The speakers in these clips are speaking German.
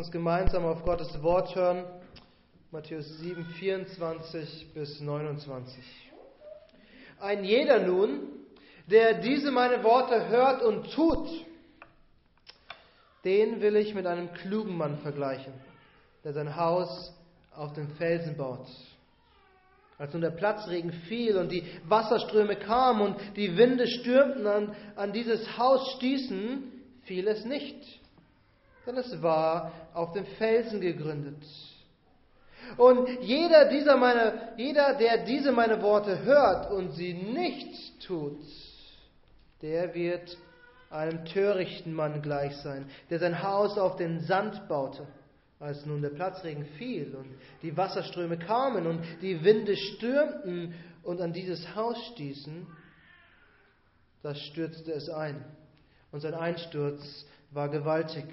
uns gemeinsam auf Gottes Wort hören. Matthäus 7, 24 bis 29. Ein jeder nun, der diese meine Worte hört und tut, den will ich mit einem klugen Mann vergleichen, der sein Haus auf den Felsen baut. Als nun der Platzregen fiel und die Wasserströme kamen und die Winde stürmten an, an dieses Haus stießen, fiel es nicht, denn es war auf dem Felsen gegründet. Und jeder, dieser meine, jeder, der diese meine Worte hört und sie nicht tut, der wird einem törichten Mann gleich sein, der sein Haus auf den Sand baute. Als nun der Platzregen fiel und die Wasserströme kamen und die Winde stürmten und an dieses Haus stießen, da stürzte es ein. Und sein Einsturz war gewaltig.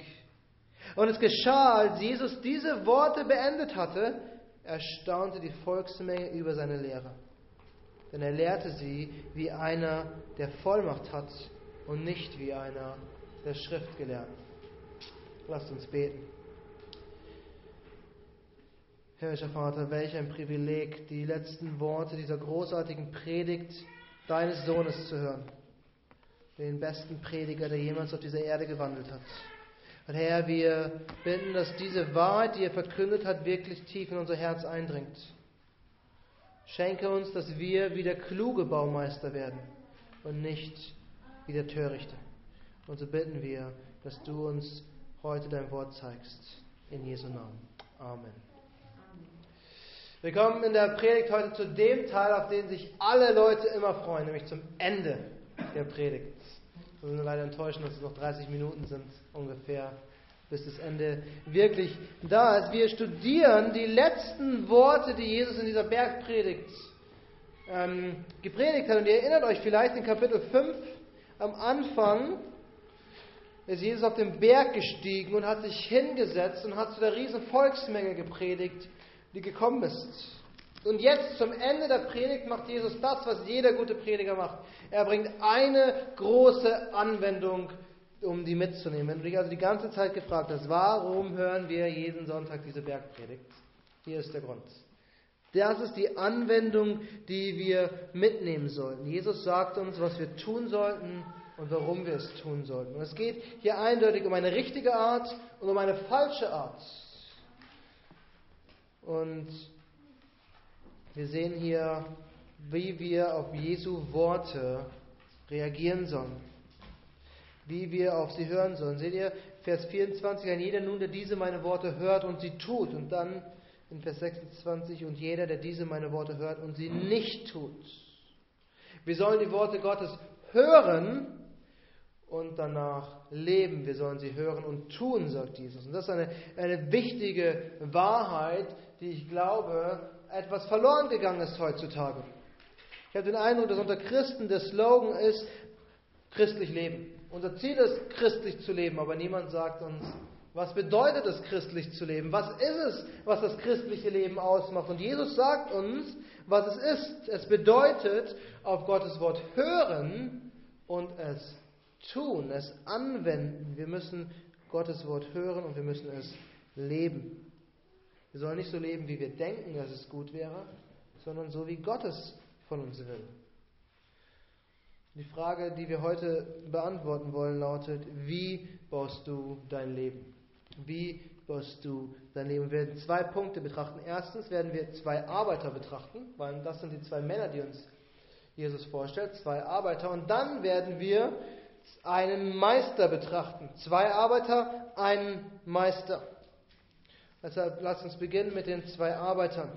Und es geschah, als Jesus diese Worte beendet hatte, erstaunte die Volksmenge über seine Lehre. Denn er lehrte sie wie einer, der Vollmacht hat und nicht wie einer, der Schrift gelernt. Lasst uns beten. Himmlischer Vater, welch ein Privileg, die letzten Worte dieser großartigen Predigt deines Sohnes zu hören. Den besten Prediger, der jemals auf dieser Erde gewandelt hat. Und Herr, wir bitten, dass diese Wahrheit, die er verkündet hat, wirklich tief in unser Herz eindringt. Schenke uns, dass wir wie der kluge Baumeister werden und nicht wie der Törichte. Und so bitten wir, dass du uns heute dein Wort zeigst. In Jesu Namen. Amen. Wir kommen in der Predigt heute zu dem Teil, auf den sich alle Leute immer freuen, nämlich zum Ende der Predigt. Wir sind leider enttäuscht, dass es noch 30 Minuten sind ungefähr, bis das Ende wirklich da ist. Wir studieren die letzten Worte, die Jesus in dieser Bergpredigt ähm, gepredigt hat. Und ihr erinnert euch vielleicht in Kapitel 5 am Anfang, ist Jesus auf den Berg gestiegen und hat sich hingesetzt und hat zu der riesen Volksmenge gepredigt die gekommen ist. Und jetzt zum Ende der Predigt macht Jesus das, was jeder gute Prediger macht. Er bringt eine große Anwendung, um die mitzunehmen. Wenn du dich also die ganze Zeit gefragt hast, warum hören wir jeden Sonntag diese Bergpredigt? Hier ist der Grund. Das ist die Anwendung, die wir mitnehmen sollten. Jesus sagt uns, was wir tun sollten und warum wir es tun sollten. Und es geht hier eindeutig um eine richtige Art und um eine falsche Art. Und wir sehen hier, wie wir auf Jesu Worte reagieren sollen. Wie wir auf sie hören sollen. Seht ihr, Vers 24, ein jeder nun, der diese meine Worte hört und sie tut. Und dann in Vers 26, und jeder, der diese meine Worte hört und sie nicht tut. Wir sollen die Worte Gottes hören und danach leben. Wir sollen sie hören und tun, sagt Jesus. Und das ist eine, eine wichtige Wahrheit, die ich glaube, etwas verloren gegangen ist heutzutage. Ich habe den Eindruck, dass unter Christen der Slogan ist, christlich leben. Unser Ziel ist, christlich zu leben, aber niemand sagt uns, was bedeutet es, christlich zu leben? Was ist es, was das christliche Leben ausmacht? Und Jesus sagt uns, was es ist. Es bedeutet, auf Gottes Wort hören und es tun, es anwenden. Wir müssen Gottes Wort hören und wir müssen es leben. Wir sollen nicht so leben, wie wir denken, dass es gut wäre, sondern so, wie Gott es von uns will. Die Frage, die wir heute beantworten wollen, lautet, wie baust du dein Leben? Wie baust du dein Leben? Wir werden zwei Punkte betrachten. Erstens werden wir zwei Arbeiter betrachten, weil das sind die zwei Männer, die uns Jesus vorstellt, zwei Arbeiter. Und dann werden wir einen Meister betrachten. Zwei Arbeiter, einen Meister. Deshalb lasst uns beginnen mit den zwei Arbeitern.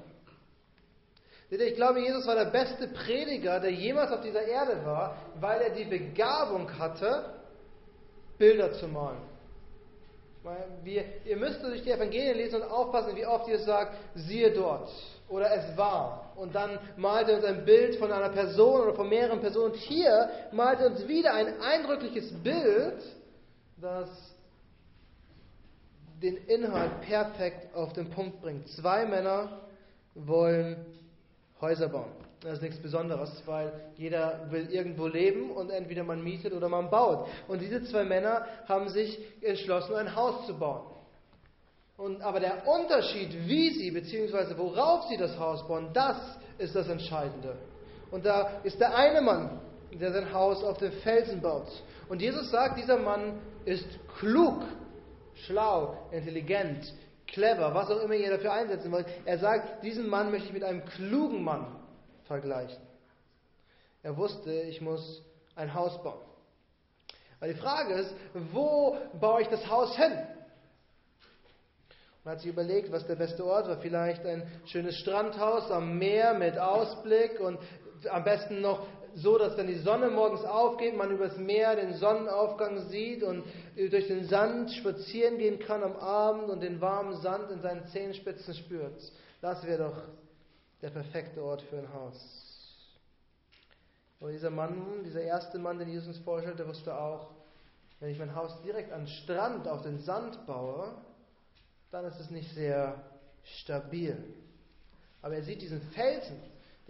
Ich glaube, Jesus war der beste Prediger, der jemals auf dieser Erde war, weil er die Begabung hatte, Bilder zu malen. Wir, ihr müsst durch die Evangelien lesen und aufpassen, wie oft ihr sagt, siehe dort oder es war. Und dann malt er uns ein Bild von einer Person oder von mehreren Personen. Und hier malt er uns wieder ein eindrückliches Bild, das den Inhalt perfekt auf den Punkt bringt. Zwei Männer wollen Häuser bauen. Das ist nichts Besonderes, weil jeder will irgendwo leben und entweder man mietet oder man baut. Und diese zwei Männer haben sich entschlossen, ein Haus zu bauen. Und, aber der Unterschied, wie sie bzw. worauf sie das Haus bauen, das ist das Entscheidende. Und da ist der eine Mann, der sein Haus auf den Felsen baut. Und Jesus sagt, dieser Mann ist klug, schlau, intelligent, clever, was auch immer ihr dafür einsetzen wollt. Er sagt, diesen Mann möchte ich mit einem klugen Mann vergleichen. Er wusste, ich muss ein Haus bauen. Weil die Frage ist, wo baue ich das Haus hin? Man hat sich überlegt, was der beste Ort war. Vielleicht ein schönes Strandhaus am Meer mit Ausblick und am besten noch so, dass wenn die Sonne morgens aufgeht, man übers Meer den Sonnenaufgang sieht und durch den Sand spazieren gehen kann am Abend und den warmen Sand in seinen Zehenspitzen spürt. Das wäre doch der perfekte Ort für ein Haus. Aber dieser Mann, dieser erste Mann, den Jesus uns vorstellte, wusste auch, wenn ich mein Haus direkt den Strand auf den Sand baue, dann ist es nicht sehr stabil. Aber er sieht diesen Felsen,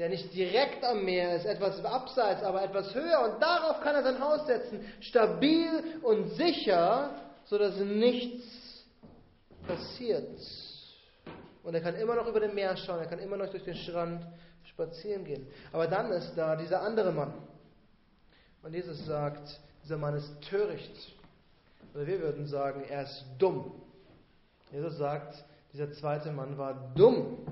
der nicht direkt am Meer ist, etwas abseits, aber etwas höher, und darauf kann er sein Haus setzen, stabil und sicher, sodass nichts passiert. Und er kann immer noch über den Meer schauen, er kann immer noch durch den Strand spazieren gehen. Aber dann ist da dieser andere Mann. Und Jesus sagt, dieser Mann ist töricht. Oder wir würden sagen, er ist dumm. Jesus sagt, dieser zweite Mann war dumm.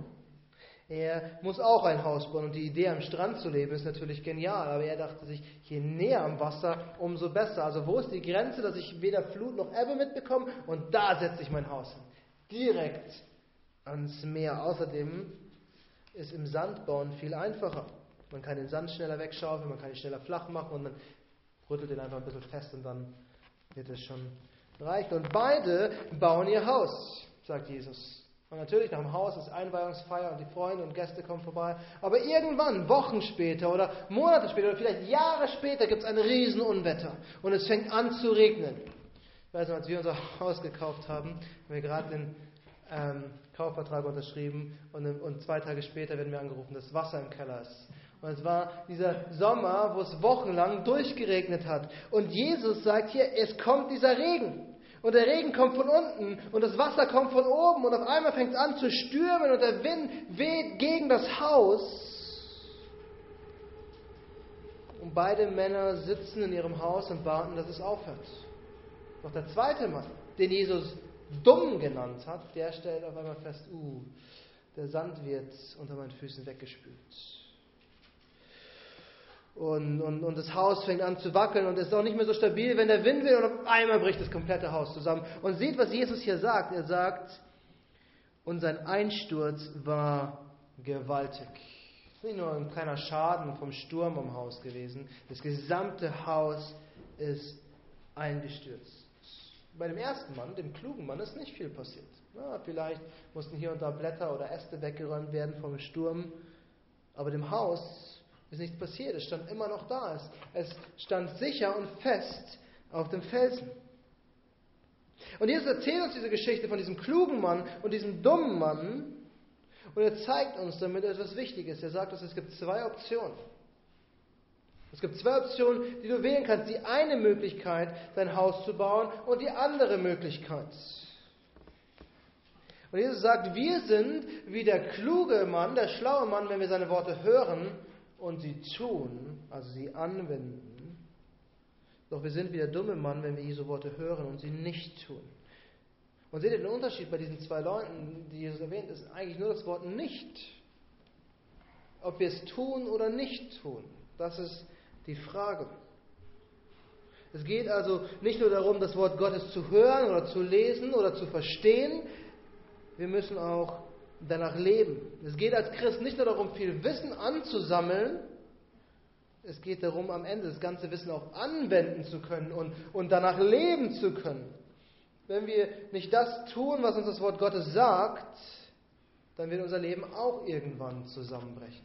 Er muss auch ein Haus bauen und die Idee am Strand zu leben ist natürlich genial, aber er dachte sich, je näher am Wasser, umso besser. Also wo ist die Grenze, dass ich weder Flut noch Ebbe mitbekomme und da setze ich mein Haus hin. Direkt ans Meer. Außerdem ist im Sand bauen viel einfacher. Man kann den Sand schneller wegschaufeln, man kann ihn schneller flach machen und man rüttelt ihn einfach ein bisschen fest und dann wird es schon reichen. Und beide bauen ihr Haus, sagt Jesus. Und natürlich nach dem Haus ist Einweihungsfeier und die Freunde und Gäste kommen vorbei. Aber irgendwann, Wochen später oder Monate später oder vielleicht Jahre später, gibt es ein Riesenunwetter und es fängt an zu regnen. Ich weiß noch, als wir unser Haus gekauft haben, haben wir gerade den ähm, Kaufvertrag unterschrieben und, und zwei Tage später werden wir angerufen, dass Wasser im Keller ist. Und es war dieser Sommer, wo es wochenlang durchgeregnet hat. Und Jesus sagt hier, es kommt dieser Regen. Und der Regen kommt von unten und das Wasser kommt von oben und auf einmal fängt es an zu stürmen und der Wind weht gegen das Haus. Und beide Männer sitzen in ihrem Haus und warten, dass es aufhört. Doch der zweite Mann, den Jesus dumm genannt hat, der stellt auf einmal fest, uh, der Sand wird unter meinen Füßen weggespült. Und, und, und das Haus fängt an zu wackeln und es ist auch nicht mehr so stabil, wenn der Wind will und auf einmal bricht das komplette Haus zusammen. Und seht, was Jesus hier sagt. Er sagt, und sein Einsturz war gewaltig. Es ist nicht nur ein kleiner Schaden vom Sturm am Haus gewesen. Das gesamte Haus ist eingestürzt. Bei dem ersten Mann, dem klugen Mann, ist nicht viel passiert. Ja, vielleicht mussten hier und da Blätter oder Äste weggeräumt werden vom Sturm. Aber dem Haus ist nichts passiert. Es stand immer noch da. Es stand sicher und fest auf dem Felsen. Und Jesus erzählt uns diese Geschichte von diesem klugen Mann und diesem dummen Mann. Und er zeigt uns damit etwas Wichtiges. Er sagt uns, es gibt zwei Optionen. Es gibt zwei Optionen, die du wählen kannst. Die eine Möglichkeit, dein Haus zu bauen und die andere Möglichkeit. Und Jesus sagt, wir sind wie der kluge Mann, der schlaue Mann, wenn wir seine Worte hören und sie tun, also sie anwenden. Doch wir sind wie der dumme Mann, wenn wir Jesu Worte hören und sie nicht tun. Und seht ihr den Unterschied bei diesen zwei Leuten, die Jesus erwähnt, ist eigentlich nur das Wort nicht. Ob wir es tun oder nicht tun, das ist die Frage. Es geht also nicht nur darum, das Wort Gottes zu hören oder zu lesen oder zu verstehen, wir müssen auch danach leben. Es geht als Christ nicht nur darum, viel Wissen anzusammeln, es geht darum, am Ende das ganze Wissen auch anwenden zu können und, und danach leben zu können. Wenn wir nicht das tun, was uns das Wort Gottes sagt, dann wird unser Leben auch irgendwann zusammenbrechen.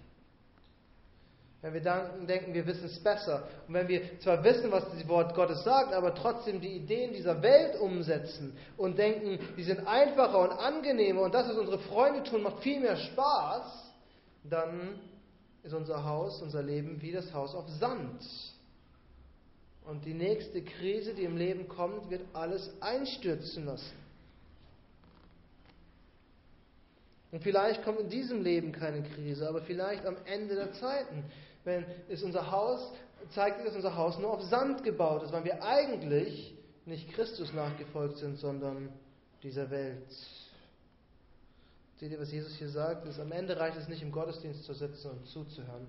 Wenn wir dann denken, wir wissen es besser. Und wenn wir zwar wissen, was das Wort Gottes sagt, aber trotzdem die Ideen dieser Welt umsetzen und denken, die sind einfacher und angenehmer und das, was unsere Freunde tun, macht viel mehr Spaß, dann ist unser Haus, unser Leben wie das Haus auf Sand. Und die nächste Krise, die im Leben kommt, wird alles einstürzen lassen. Und vielleicht kommt in diesem Leben keine Krise, aber vielleicht am Ende der Zeiten, wenn es unser Haus, zeigt sich, dass unser Haus nur auf Sand gebaut ist, weil wir eigentlich nicht Christus nachgefolgt sind, sondern dieser Welt. Seht ihr, was Jesus hier sagt? Ist, am Ende reicht es nicht, im Gottesdienst zu sitzen und zuzuhören.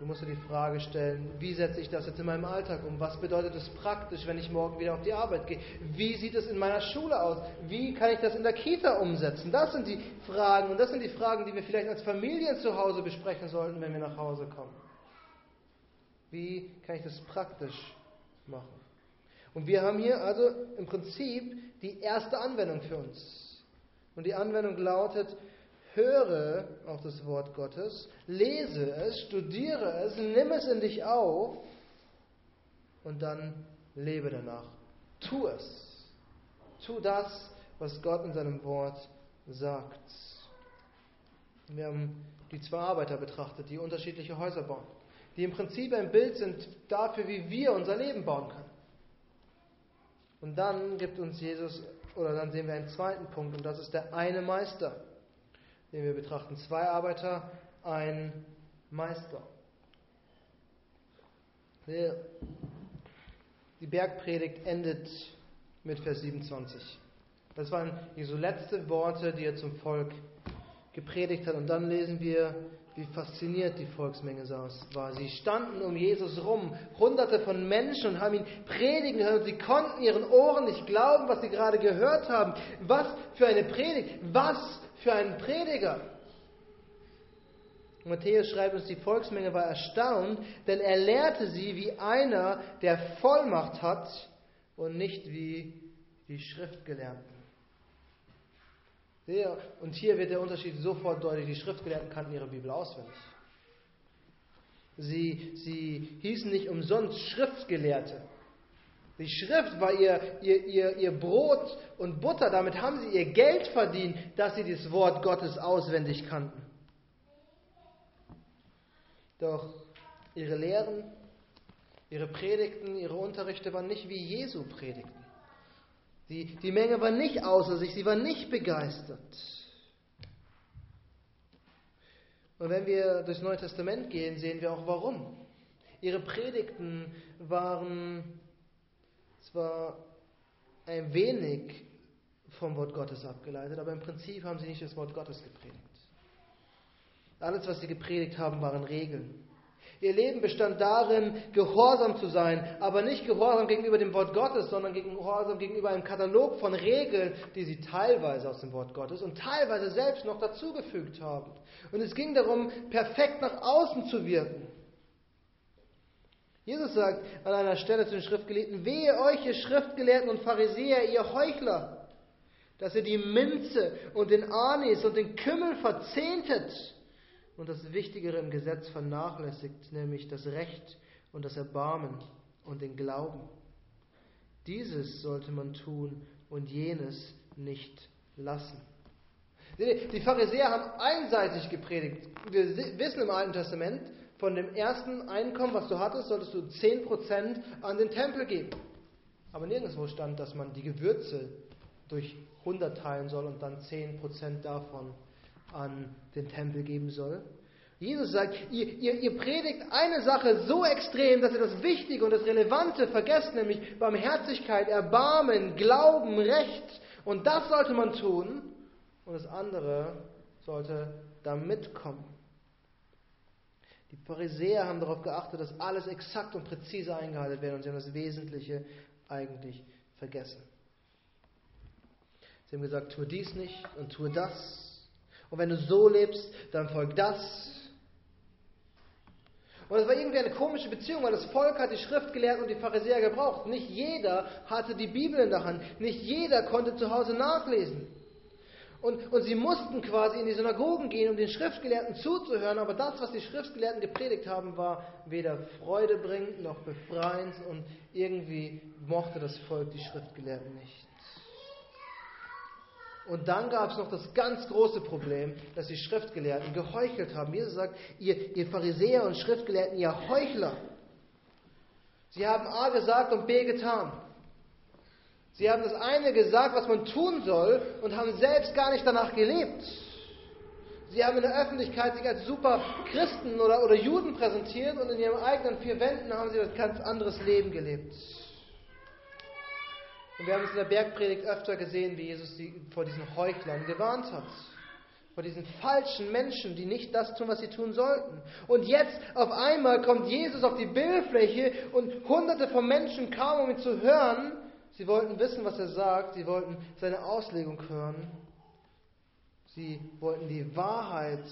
Du musst dir die Frage stellen, wie setze ich das jetzt in meinem Alltag um? Was bedeutet es praktisch, wenn ich morgen wieder auf die Arbeit gehe? Wie sieht es in meiner Schule aus? Wie kann ich das in der Kita umsetzen? Das sind die Fragen und das sind die Fragen, die wir vielleicht als Familien zu Hause besprechen sollten, wenn wir nach Hause kommen. Wie kann ich das praktisch machen? Und wir haben hier also im Prinzip die erste Anwendung für uns. Und die Anwendung lautet, höre auf das Wort Gottes, lese es, studiere es, nimm es in dich auf und dann lebe danach. Tu es. Tu das, was Gott in seinem Wort sagt. Wir haben die zwei Arbeiter betrachtet, die unterschiedliche Häuser bauen, die im Prinzip ein Bild sind dafür, wie wir unser Leben bauen können. Und dann gibt uns Jesus, oder dann sehen wir einen zweiten Punkt, und das ist der eine Meister den wir betrachten. Zwei Arbeiter, ein Meister. Die Bergpredigt endet mit Vers 27. Das waren die so letzte Worte, die er zum Volk gepredigt hat. Und dann lesen wir, wie fasziniert die Volksmenge war. Sie standen um Jesus rum, hunderte von Menschen und haben ihn predigen gehört. Sie konnten ihren Ohren nicht glauben, was sie gerade gehört haben. Was für eine Predigt, was für einen Prediger. Matthäus schreibt uns, die Volksmenge war erstaunt, denn er lehrte sie wie einer, der Vollmacht hat und nicht wie die Schriftgelehrten. Und hier wird der Unterschied sofort deutlich. Die Schriftgelehrten kannten ihre Bibel auswendig. Sie, sie hießen nicht umsonst Schriftgelehrte. Die Schrift war ihr, ihr, ihr, ihr Brot und Butter. Damit haben sie ihr Geld verdient, dass sie das Wort Gottes auswendig kannten. Doch ihre Lehren, ihre Predigten, ihre Unterrichte waren nicht wie Jesu Predigten. Die, die Menge war nicht außer sich, sie war nicht begeistert. Und wenn wir durchs Neue Testament gehen, sehen wir auch warum. Ihre Predigten waren zwar ein wenig vom Wort Gottes abgeleitet, aber im Prinzip haben sie nicht das Wort Gottes gepredigt. Alles, was sie gepredigt haben, waren Regeln. Ihr Leben bestand darin, gehorsam zu sein, aber nicht gehorsam gegenüber dem Wort Gottes, sondern gehorsam gegenüber einem Katalog von Regeln, die sie teilweise aus dem Wort Gottes und teilweise selbst noch dazugefügt haben. Und es ging darum, perfekt nach außen zu wirken. Jesus sagt an einer Stelle zu den Schriftgelehrten, wehe euch, ihr Schriftgelehrten und Pharisäer, ihr Heuchler, dass ihr die Minze und den Anis und den Kümmel verzehntet und das Wichtigere im Gesetz vernachlässigt, nämlich das Recht und das Erbarmen und den Glauben. Dieses sollte man tun und jenes nicht lassen. Die Pharisäer haben einseitig gepredigt. Wir wissen im Alten Testament, von dem ersten Einkommen, was du hattest, solltest du 10% an den Tempel geben. Aber nirgendwo stand, dass man die Gewürze durch 100 teilen soll und dann 10% davon an den Tempel geben soll. Jesus sagt, ihr, ihr, ihr, predigt eine Sache so extrem, dass ihr das Wichtige und das Relevante vergesst, nämlich Barmherzigkeit, Erbarmen, Glauben, Recht. Und das sollte man tun. Und das andere sollte da mitkommen. Die Pharisäer haben darauf geachtet, dass alles exakt und präzise eingehalten wird und sie haben das Wesentliche eigentlich vergessen. Sie haben gesagt, tue dies nicht und tue das. Und wenn du so lebst, dann folg das. Und es war irgendwie eine komische Beziehung, weil das Volk hat die Schriftgelehrten und die Pharisäer gebraucht. Nicht jeder hatte die Bibel in der Hand. Nicht jeder konnte zu Hause nachlesen. Und, und sie mussten quasi in die Synagogen gehen, um den Schriftgelehrten zuzuhören, aber das, was die Schriftgelehrten gepredigt haben, war weder Freude bringend noch befreiend und irgendwie mochte das Volk die Schriftgelehrten nicht. Und dann gab es noch das ganz große Problem, dass die Schriftgelehrten geheuchelt haben. Jesus sagt, ihr, ihr Pharisäer und Schriftgelehrten, ihr Heuchler. Sie haben A gesagt und B getan. Sie haben das eine gesagt, was man tun soll, und haben selbst gar nicht danach gelebt. Sie haben in der Öffentlichkeit sich als super Christen oder, oder Juden präsentiert und in ihren eigenen vier Wänden haben sie ein ganz anderes Leben gelebt. Und wir haben es in der Bergpredigt öfter gesehen, wie Jesus sie vor diesen Heuchlern gewarnt hat. Vor diesen falschen Menschen, die nicht das tun, was sie tun sollten. Und jetzt auf einmal kommt Jesus auf die Bildfläche und hunderte von Menschen kamen, um ihn zu hören. Sie wollten wissen, was er sagt. Sie wollten seine Auslegung hören. Sie wollten die Wahrheit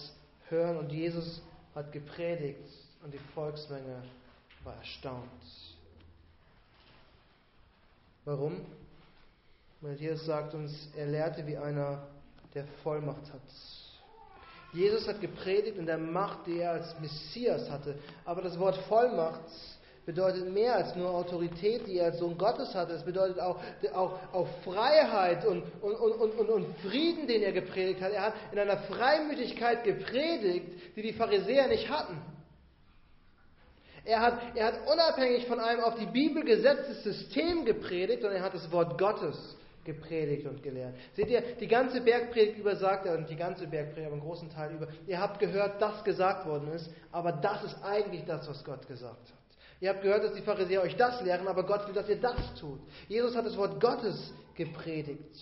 hören und Jesus hat gepredigt und die Volksmenge war erstaunt. Warum? Weil Jesus sagt uns, er lehrte wie einer, der Vollmacht hat. Jesus hat gepredigt in der Macht, die er als Messias hatte. Aber das Wort Vollmacht bedeutet mehr als nur Autorität, die er als Sohn Gottes hatte. Es bedeutet auch, auch, auch Freiheit und, und, und, und, und Frieden, den er gepredigt hat. Er hat in einer Freimütigkeit gepredigt, die die Pharisäer nicht hatten. Er hat, er hat unabhängig von einem auf die Bibel gesetztes System gepredigt und er hat das Wort Gottes gepredigt und gelehrt. Seht ihr, die ganze Bergpredigt über sagt er, und die ganze Bergpredigt, aber einen großen Teil über, ihr habt gehört, dass gesagt worden ist, aber das ist eigentlich das, was Gott gesagt hat. Ihr habt gehört, dass die Pharisäer euch das lehren, aber Gott will, dass ihr das tut. Jesus hat das Wort Gottes gepredigt.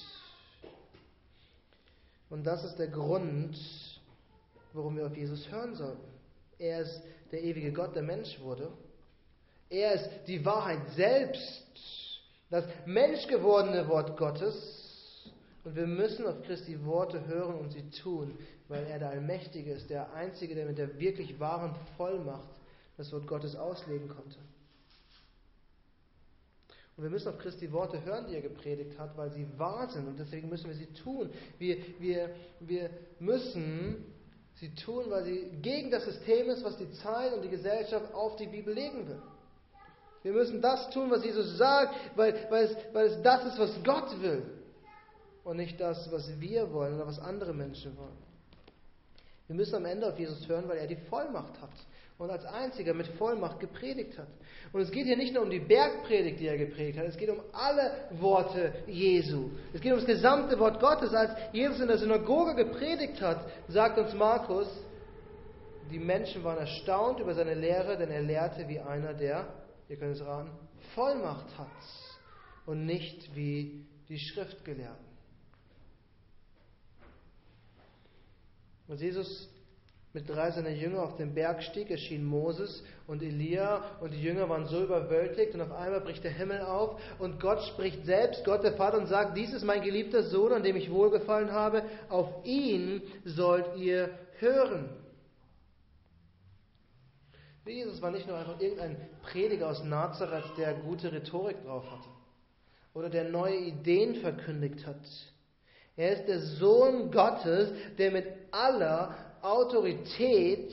Und das ist der Grund, warum wir auf Jesus hören sollten. Er ist der ewige Gott, der Mensch wurde. Er ist die Wahrheit selbst das menschgewordene Wort Gottes. Und wir müssen auf Christi Worte hören und sie tun, weil er der Allmächtige ist, der Einzige, der mit der wirklich wahren Vollmacht das Wort Gottes auslegen konnte. Und wir müssen auf Christi Worte hören, die er gepredigt hat, weil sie wahr sind und deswegen müssen wir sie tun. Wir, wir, wir müssen sie tun, weil sie gegen das System ist, was die Zeit und die Gesellschaft auf die Bibel legen will. Wir müssen das tun, was Jesus sagt, weil, weil, es, weil es das ist, was Gott will. Und nicht das, was wir wollen oder was andere Menschen wollen. Wir müssen am Ende auf Jesus hören, weil er die Vollmacht hat und als einziger mit Vollmacht gepredigt hat. Und es geht hier nicht nur um die Bergpredigt, die er gepredigt hat, es geht um alle Worte Jesu. Es geht um das gesamte Wort Gottes. Als Jesus in der Synagoge gepredigt hat, sagt uns Markus, die Menschen waren erstaunt über seine Lehre, denn er lehrte wie einer, der ihr könnt es raten, Vollmacht hat und nicht wie die Schriftgelehrten. Als Jesus mit drei seiner Jünger auf den Berg stieg, erschien Moses und Elia und die Jünger waren so überwältigt und auf einmal bricht der Himmel auf und Gott spricht selbst, Gott der Vater, und sagt, dies ist mein geliebter Sohn, an dem ich wohlgefallen habe, auf ihn sollt ihr hören. Jesus war nicht nur einfach irgendein Prediger aus Nazareth, der gute Rhetorik drauf hatte oder der neue Ideen verkündigt hat. Er ist der Sohn Gottes, der mit aller Autorität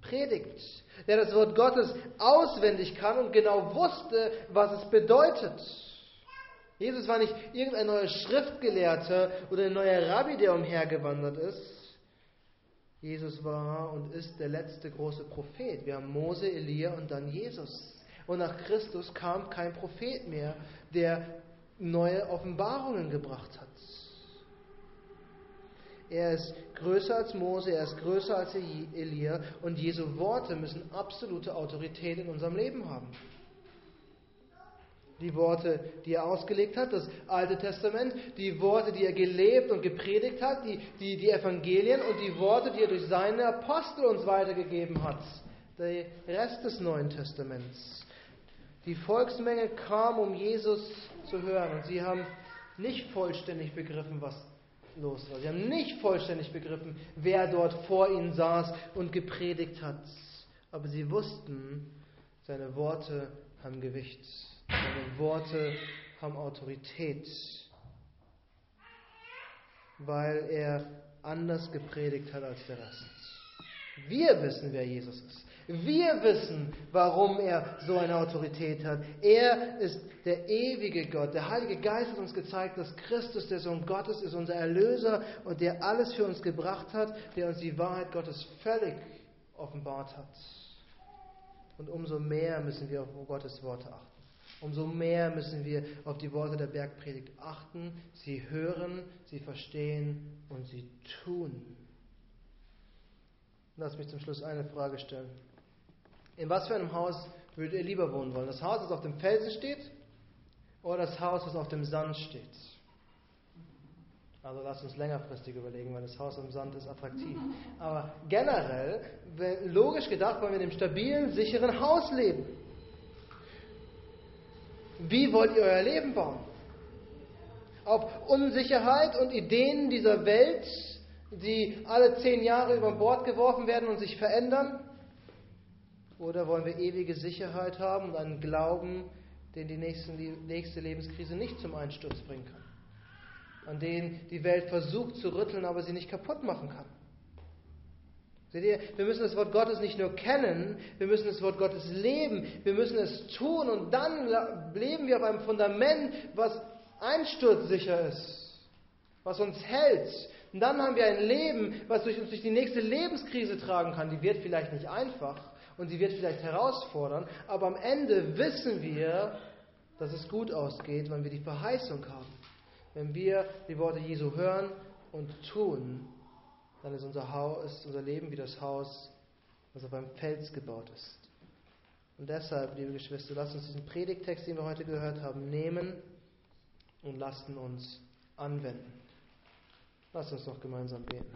predigt, der das Wort Gottes auswendig kann und genau wusste, was es bedeutet. Jesus war nicht irgendein neuer Schriftgelehrter oder ein neuer Rabbi, der umhergewandert ist. Jesus war und ist der letzte große Prophet. Wir haben Mose, Elia und dann Jesus. Und nach Christus kam kein Prophet mehr, der neue Offenbarungen gebracht hat. Er ist größer als Mose, er ist größer als Elia und Jesu Worte müssen absolute Autorität in unserem Leben haben die Worte, die er ausgelegt hat, das Alte Testament, die Worte, die er gelebt und gepredigt hat, die, die, die Evangelien und die Worte, die er durch seine Apostel uns weitergegeben hat. Der Rest des Neuen Testaments. Die Volksmenge kam, um Jesus zu hören und sie haben nicht vollständig begriffen, was los war. Sie haben nicht vollständig begriffen, wer dort vor ihnen saß und gepredigt hat. Aber sie wussten, seine Worte haben Gewicht. Seine Worte haben Autorität, weil er anders gepredigt hat als der Rest. Wir wissen, wer Jesus ist. Wir wissen, warum er so eine Autorität hat. Er ist der ewige Gott. Der Heilige Geist hat uns gezeigt, dass Christus der Sohn Gottes ist, unser Erlöser und der alles für uns gebracht hat, der uns die Wahrheit Gottes völlig offenbart hat. Und umso mehr müssen wir auf Gottes Worte achten. Umso mehr müssen wir auf die Worte der Bergpredigt achten, sie hören, sie verstehen und sie tun. Lass mich zum Schluss eine Frage stellen. In was für einem Haus würdet ihr lieber wohnen wollen? Das Haus, das auf dem Felsen steht oder das Haus, das auf dem Sand steht? Also lasst uns längerfristig überlegen, weil das Haus am Sand ist attraktiv. Aber generell, logisch gedacht, wollen wir in einem stabilen, sicheren Haus leben. Wie wollt ihr euer Leben bauen? Ob Unsicherheit und Ideen dieser Welt, die alle zehn Jahre über Bord geworfen werden und sich verändern? Oder wollen wir ewige Sicherheit haben und einen Glauben, den die nächste Lebenskrise nicht zum Einsturz bringen kann? An den die Welt versucht zu rütteln, aber sie nicht kaputt machen kann? Seht ihr, wir müssen das Wort Gottes nicht nur kennen, wir müssen das Wort Gottes leben, wir müssen es tun und dann leben wir auf einem Fundament, was einsturzsicher ist, was uns hält. Und dann haben wir ein Leben, was durch uns durch die nächste Lebenskrise tragen kann. Die wird vielleicht nicht einfach und sie wird vielleicht herausfordern, aber am Ende wissen wir, dass es gut ausgeht, wenn wir die Verheißung haben. Wenn wir die Worte Jesu hören und tun, dann ist unser, Haus, ist unser Leben wie das Haus, das auf einem Fels gebaut ist. Und deshalb, liebe Geschwister, lasst uns diesen Predigtext, den wir heute gehört haben, nehmen und lasst uns anwenden. Lasst uns noch gemeinsam beten.